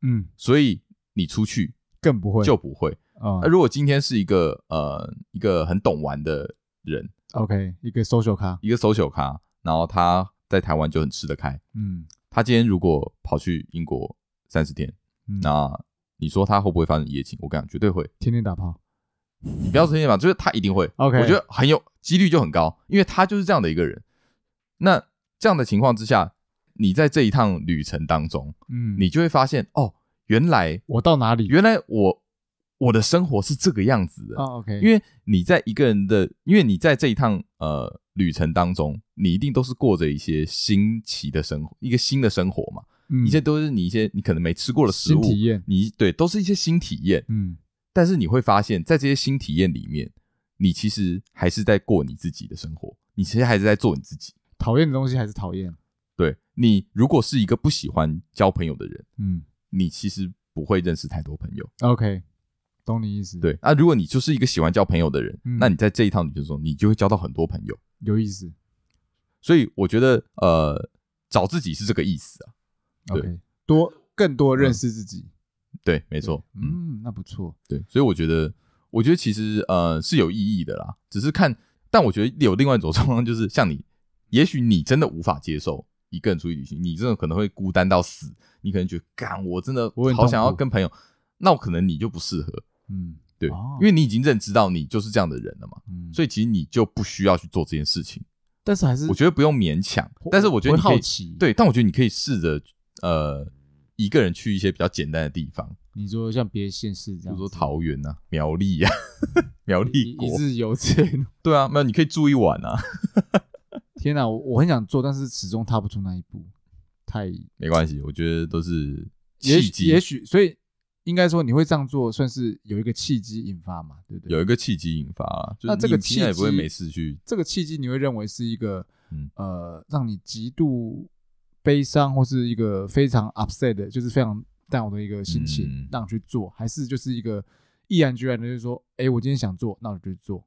嗯，所以你出去更不会，就不会。那如果今天是一个呃一个很懂玩的人，OK，一个 social 咖，一个 social 咖，然后他在台湾就很吃得开，嗯，他今天如果跑去英国三十天，那你说他会不会发生一夜情？我跟你讲，绝对会，天天打炮。你不要说天嘛，就是他一定会。OK，我觉得很有几率就很高，因为他就是这样的一个人。那这样的情况之下，你在这一趟旅程当中，嗯，你就会发现哦，原来我到哪里，原来我我的生活是这个样子的。哦，OK，因为你在一个人的，因为你在这一趟呃旅程当中，你一定都是过着一些新奇的生活，一个新的生活嘛。嗯，一些都是你一些你可能没吃过的食物，体验，你对，都是一些新体验。嗯。但是你会发现，在这些新体验里面，你其实还是在过你自己的生活，你其实还是在做你自己。讨厌的东西还是讨厌。对，你如果是一个不喜欢交朋友的人，嗯，你其实不会认识太多朋友。OK，懂你意思。对，那如果你就是一个喜欢交朋友的人，嗯，那你在这一趟旅程中，你就会交到很多朋友。有意思。所以我觉得，呃，找自己是这个意思啊。OK，多更多认识自己。嗯对，没错，嗯，那不错。对，所以我觉得，我觉得其实呃是有意义的啦。只是看，但我觉得有另外一种状况，就是像你，也许你真的无法接受一个人出去旅行，你真的可能会孤单到死。你可能觉得，干，我真的好想要跟朋友，那我可能你就不适合。嗯，对，因为你已经认知到你就是这样的人了嘛。嗯，所以其实你就不需要去做这件事情。但是还是我觉得不用勉强。但是我觉得你可以，对，但我觉得你可以试着呃。一个人去一些比较简单的地方，你说像别的县市这样，比如说桃园啊、苗栗啊、苗栗国。一日游这对啊，没有你可以住一晚啊。天哪，我我很想做，但是始终踏不出那一步，太没关系，我觉得都是契机，也许所以应该说你会这样做，算是有一个契机引发嘛，对不对？有一个契机引发啊，那这个契机也不会没事去，这个契机你会认为是一个，嗯。呃，让你极度。悲伤或是一个非常 upset 的，就是非常 down 的一个心情，嗯、让你去做，还是就是一个毅然决然的，就是说，哎、欸，我今天想做，那我就去做。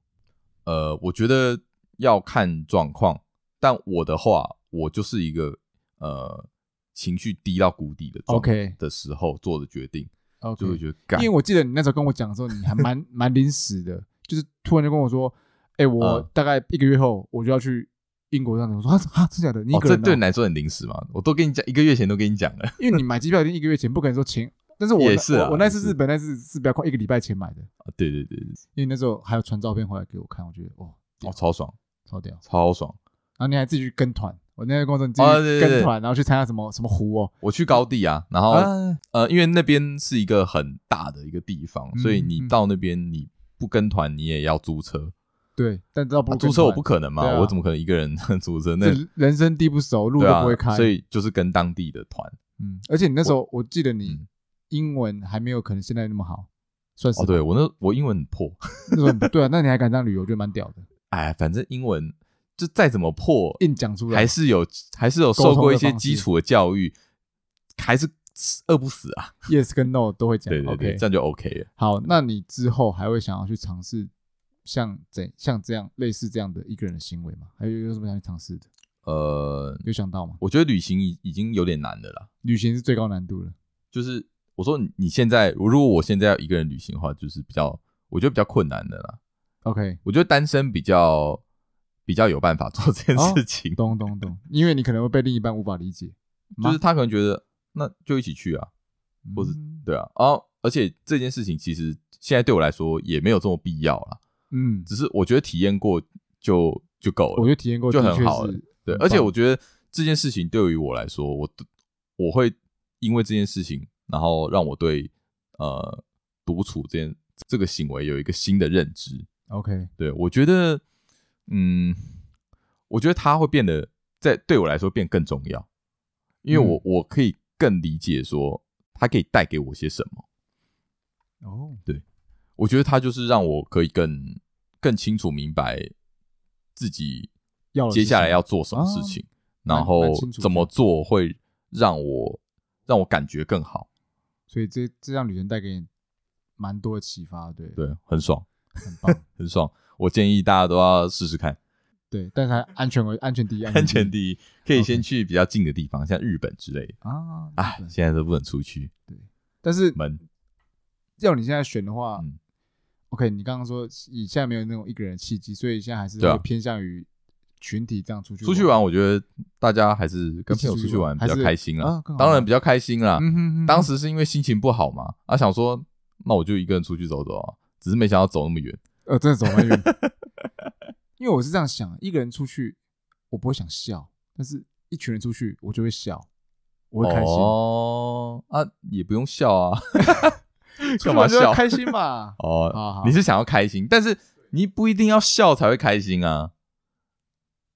呃，我觉得要看状况，但我的话，我就是一个呃情绪低到谷底的 OK 的时候做的决定，okay. 就会觉得，因为我记得你那时候跟我讲的时候，你还蛮 蛮临时的，就是突然就跟我说，哎、欸，我大概一个月后我就要去。英国这样子，我说啊啊，真的假的？你、哦、这对你来说很临时嘛？我都跟你讲，一个月前都跟你讲了。因为你买机票已经一个月前，不可能说前。但是我也是、啊、我，那次日本那次是比较快，一个礼拜前买的。啊，对对对对，因为那时候还有传照片回来给我看，我觉得哇，哦，超爽，超屌，超爽。然后你还自己去跟团，我那个工作你自己跟团，然后去参加什么什么湖哦？我去高地啊，然后、啊、呃，因为那边是一个很大的一个地方，嗯、所以你到那边你不跟团，你也要租车。对，但知道不、啊、租车我不可能嘛、啊，我怎么可能一个人 租车？那人生地不熟，路都不会开，啊、所以就是跟当地的团。嗯，而且你那时候我，我记得你英文还没有可能现在那么好，算是哦。对我那我英文很破，那时候对啊，那你还敢这样旅游，我觉得蛮屌的。哎，反正英文就再怎么破，硬讲出来，还是有还是有受过一些基础的教育，还是饿不死啊。Yes 跟 No 都会讲，对对对，这样就 OK 了。好，那你之后还会想要去尝试像怎像这样类似这样的一个人的行为吗？还有有什么想去尝试的？呃，有想到吗？我觉得旅行已已经有点难的啦。旅行是最高难度了。就是我说你现在，如果我现在要一个人旅行的话，就是比较我觉得比较困难的啦。OK，我觉得单身比较比较有办法 做这件事情。哦、懂懂懂，因为你可能会被另一半无法理解，就是他可能觉得那就一起去啊，或是、嗯、对啊，然后，而且这件事情其实现在对我来说也没有这么必要啦。嗯，只是我觉得体验过就就够了，我觉得体验过就很好了。对，而且我觉得这件事情对于我来说，我我会因为这件事情，然后让我对呃独处这件这个行为有一个新的认知。OK，对，我觉得，嗯，我觉得它会变得在对我来说变更重要，因为我、嗯、我可以更理解说它可以带给我些什么。哦，对，我觉得它就是让我可以更更清楚明白自己。接下来要做什么事情，啊、然后怎么做会让我让我感觉更好，所以这这趟旅程带给你蛮多的启发，对。对，很爽，很棒，很爽。我建议大家都要试试看，对，但是还安全为 安全第一，安全第一，可以先去比较近的地方，像日本之类的。啊。哎，现在都不能出去，对，但是门要你现在选的话，嗯，OK，你刚刚说你现在没有那种一个人的契机，所以现在还是会偏向于。群体这样出去出去玩，我觉得大家还是跟朋友出去玩比较开心啊。当然比较开心啦。当时是因为心情不好嘛，啊，想说那我就一个人出去走走啊，只是没想到走那么远。呃，真的走蛮远。因为我是这样想，一个人出去我不会想笑，但是一群人出去我就会笑，我会开心。哦啊，也不用笑啊，干嘛笑？开心嘛。哦，你是想要开心，但是你不一定要笑才会开心啊。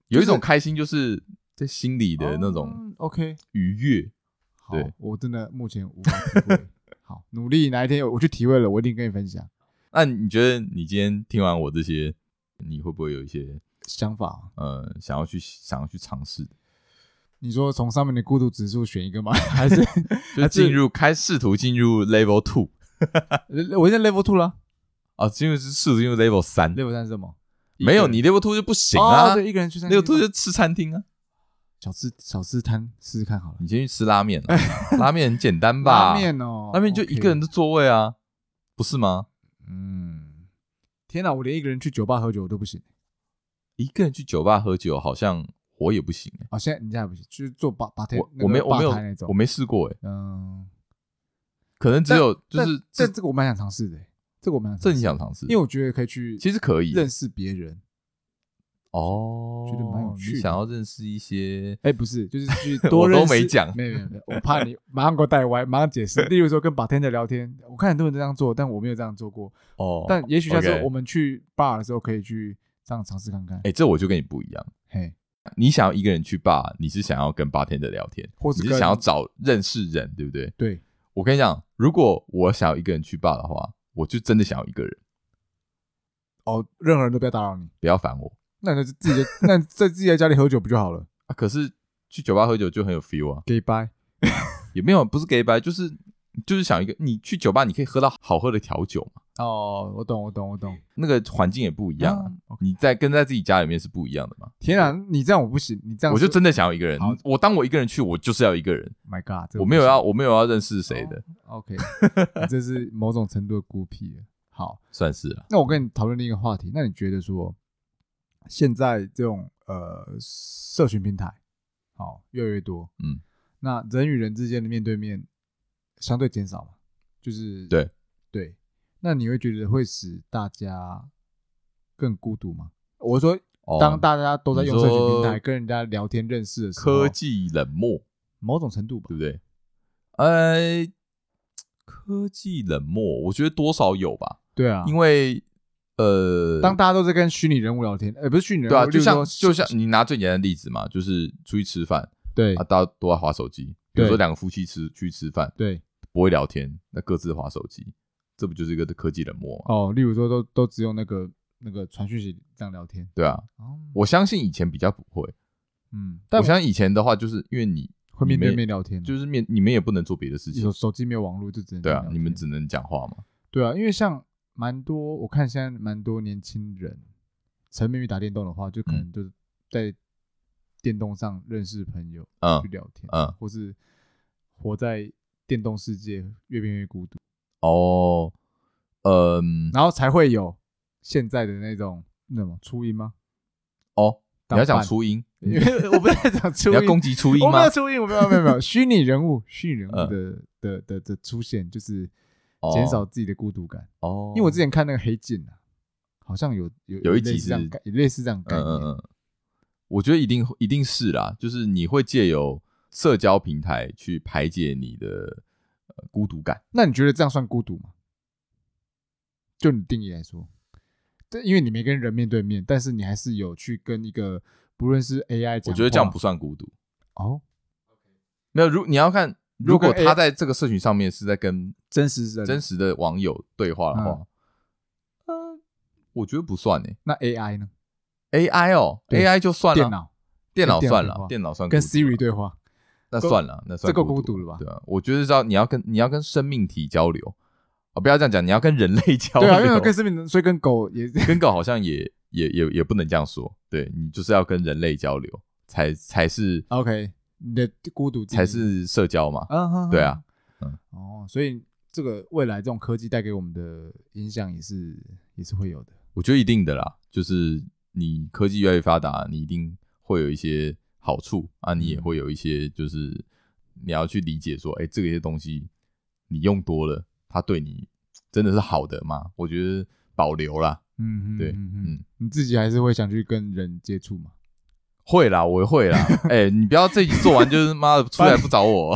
有一种开心，就是在心里的那种 OK 愉悦。对，我真的目前无法体会。好，努力哪一天我去体会了，我一定跟你分享。那你觉得你今天听完我这些，你会不会有一些想法？呃，想要去想要去尝试？你说从上面的孤独指数选一个吗？还是就进入开试图进入 Level Two？我现在 Level Two 了。啊，进入是试图进入 Level 三。Level 三是什么？没有你 level two 就不行啊！对，一个人去 level two 就吃餐厅啊，小吃小吃摊试试看好了。你先去吃拉面，拉面很简单吧？拉面哦，拉面就一个人的座位啊，不是吗？嗯，天哪，我连一个人去酒吧喝酒都不行。一个人去酒吧喝酒，好像我也不行。哦，现在你现在不行，就是坐吧吧台，我没我没有我没试过哎。嗯，可能只有就是这这个我蛮想尝试的。这个我蛮这你想尝试，因为我觉得可以去，其实可以认识别人哦，觉得蛮有趣。想要认识一些，哎，不是，就是去 多认识。我都没讲，没有没有没有，我怕你马上给我带歪，马上解释。例如说跟 bartender 聊天，我看很多人这样做，但我没有这样做过。哦，但也许下次我们去 bar 的时候可以去这样尝试看看。哎，这我就跟你不一样。嘿，你想要一个人去 bar，你是想要跟 bartender 聊天，或者是想要找认识人，对不对？对，我跟你讲，如果我想要一个人去 bar 的话。我就真的想要一个人，哦，任何人都不要打扰你，不要烦我。那你就自己那在自己在家里喝酒不就好了啊？可是去酒吧喝酒就很有 feel 啊。Gay bye，也没有，不是 gay bye，就是就是想一个，你去酒吧你可以喝到好喝的调酒嘛。哦，我懂，我懂，我懂。那个环境也不一样，啊，你在跟在自己家里面是不一样的嘛。天啊，你这样我不行，你这样我就真的想要一个人。我当我一个人去，我就是要一个人。My God，我没有要，我没有要认识谁的。OK，这是某种程度的孤僻。好，算是了。那我跟你讨论另一个话题，那你觉得说，现在这种呃社群平台，好越来越多，嗯，那人与人之间的面对面相对减少嘛？就是对对。那你会觉得会使大家更孤独吗？我说，当大家都在用社群平台跟人家聊天认识的时候，科技冷漠，某种程度吧，对不对？呃，科技冷漠，我觉得多少有吧。对啊，因为呃，当大家都在跟虚拟人物聊天，呃，不是虚拟人物，对啊，就像就像你拿最简单的例子嘛，就是出去吃饭，对啊，大家都在划手机。比如说两个夫妻吃去吃饭，对，不会聊天，那各自划手机。这不就是一个科技冷漠吗？哦，例如说都都只有那个那个传讯息这样聊天，对啊。我相信以前比较不会，嗯，但我相信以前的话，就是因为你会面对面聊天，就是面你们也不能做别的事情，手手机没有网络就只能对啊，你们只能讲话嘛。对啊，因为像蛮多我看现在蛮多年轻人沉迷于打电动的话，就可能就是在电动上认识朋友，嗯，去聊天，嗯，或是活在电动世界越变越孤独。哦，嗯，然后才会有现在的那种那种初音吗？哦，你要讲初音，因为我不在讲 初音，你要攻击初音吗？我没有初音，我没有没有没有 虚拟人物，虚拟人物的的的的出现，就是减少自己的孤独感。哦，因为我之前看那个黑镜啊，好像有有有一集是类似这样概念。我觉得一定一定是啦，就是你会借由社交平台去排解你的呃孤独感。那你觉得这样算孤独吗？就你定义来说？对，因为你没跟人面对面，但是你还是有去跟一个不论是 AI，我觉得这样不算孤独哦。没有，如你要看，如果他在这个社群上面是在跟真实人、真实的网友对话的话，嗯，我觉得不算诶。那 AI 呢？AI 哦，AI 就算了，电脑，电脑算了，电脑算跟 Siri 对话，那算了，那算这个孤独了吧？对啊，我觉得知道你要跟你要跟生命体交流啊。不要这样讲，你要跟人类 交流。对啊，因为跟生命，所以跟狗也 跟狗好像也也也也不能这样说。对，你就是要跟人类交流，才才是 OK。你的孤独才是社交嘛。嗯，对啊。嗯，哦，所以这个未来这种科技带给我们的影响也是也是会有的。我觉得一定的啦，就是你科技越来越发达，你一定会有一些好处啊，你也会有一些就是你要去理解说，哎，这个些东西你用多了。它对你真的是好的吗？我觉得保留啦。嗯嗯，对，嗯，你自己还是会想去跟人接触吗？会啦，我会啦。哎，你不要这集做完就是妈的出来不找我，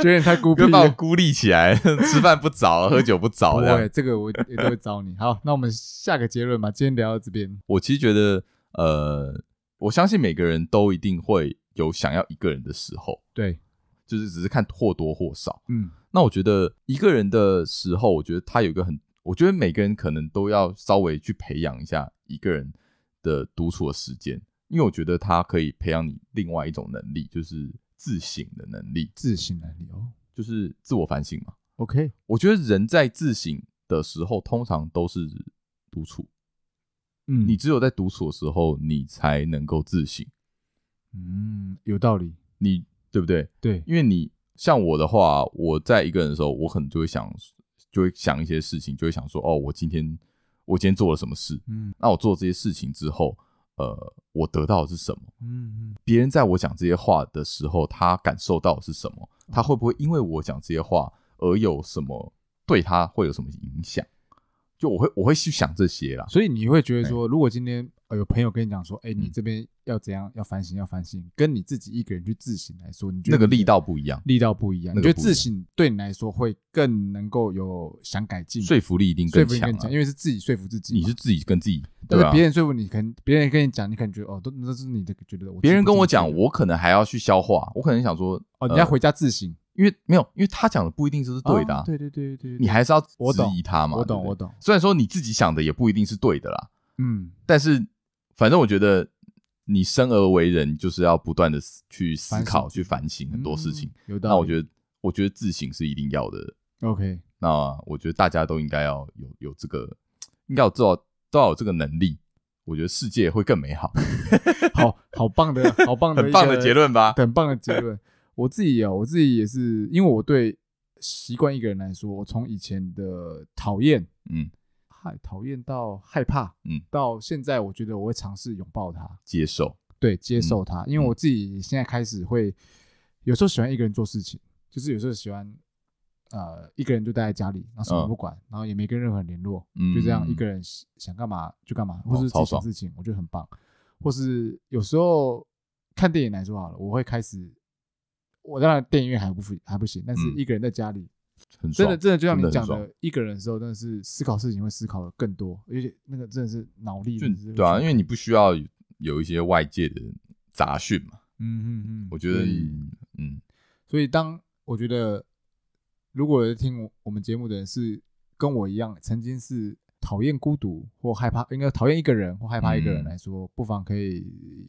觉得你太孤僻，把我孤立起来，吃饭不找，喝酒不找。对，这个我也都会找你。好，那我们下个结论吧。今天聊到这边，我其实觉得，呃，我相信每个人都一定会有想要一个人的时候。对。就是只是看或多或少，嗯，那我觉得一个人的时候，我觉得他有一个很，我觉得每个人可能都要稍微去培养一下一个人的独处的时间，因为我觉得他可以培养你另外一种能力，就是自省的能力。自省能力哦，就是自我反省嘛。OK，我觉得人在自省的时候，通常都是独处。嗯，你只有在独处的时候，你才能够自省。嗯，有道理。你。对不对？对，因为你像我的话，我在一个人的时候，我可能就会想，就会想一些事情，就会想说，哦，我今天我今天做了什么事？嗯，那我做这些事情之后，呃，我得到的是什么？嗯嗯，别人在我讲这些话的时候，他感受到的是什么？他会不会因为我讲这些话而有什么对他会有什么影响？就我会我会去想这些啦。所以你会觉得说，如果今天。有朋友跟你讲说：“哎，你这边要怎样？要反省，要反省。跟你自己一个人去自省来说，你觉得那个力道不一样，力道不一样。你觉得自省对你来说会更能够有想改进，说服力一定更强，因为是自己说服自己。你是自己跟自己，但是别人说服你，可能别人跟你讲，你感觉哦，都那是你的觉得。别人跟我讲，我可能还要去消化，我可能想说，哦，你要回家自省，因为没有，因为他讲的不一定就是对的。对对对对，你还是要质疑他嘛。我懂，我懂。虽然说你自己想的也不一定是对的啦，嗯，但是。反正我觉得，你生而为人，就是要不断的去思考、去反省很多事情。那我觉得，我觉得自省是一定要的。OK，那我觉得大家都应该要有有这个，应该有做到都要有这个能力。我觉得世界会更美好。好好棒的，好棒的，很棒的结论吧？很棒的结论。我自己有，我自己也是，因为我对习惯一个人来说，我从以前的讨厌，嗯。害讨厌到害怕，嗯，到现在我觉得我会尝试拥抱他，接受，对，接受他，因为我自己现在开始会有时候喜欢一个人做事情，就是有时候喜欢呃一个人就待在家里，然后什么不管，然后也没跟任何人联络，就这样一个人想干嘛就干嘛，或是自己想事情，我觉得很棒。或是有时候看电影来说好了，我会开始，我当然电影院还不还不行，但是一个人在家里。真的，真的就像你讲的，一个人的时候，真的是思考事情会思考的更多，而且那个真的是脑力。对啊，因为你不需要有一些外界的杂讯嘛。嗯嗯嗯，我觉得，嗯，所以当我觉得，如果听我们节目的人是跟我一样，曾经是讨厌孤独或害怕，应该讨厌一个人或害怕一个人来说，不妨可以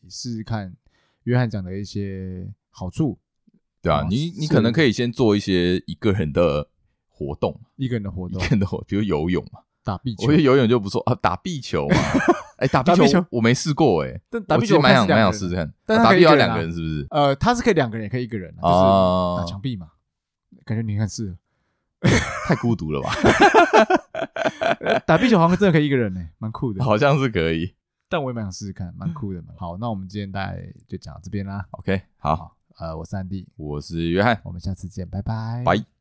试试看。约翰讲的一些好处，对啊，你你可能可以先做一些一个人的活动，一个人的活动，一个人的活，比如游泳嘛，打壁球，我觉得游泳就不错啊，打壁球嘛，哎，打壁球我没试过哎，但打壁球蛮想蛮想试试看，但打壁球要两个人是不是？呃，他是可以两个人，也可以一个人，就是打墙壁嘛，感觉你很适合。太孤独了吧？打壁球好像真的可以一个人呢，蛮酷的。好像是可以，但我也蛮想试试看，蛮酷的嘛。好，那我们今天大概就讲到这边啦。OK，好，呃，我是安迪，我是约翰，我们下次见，拜拜，拜。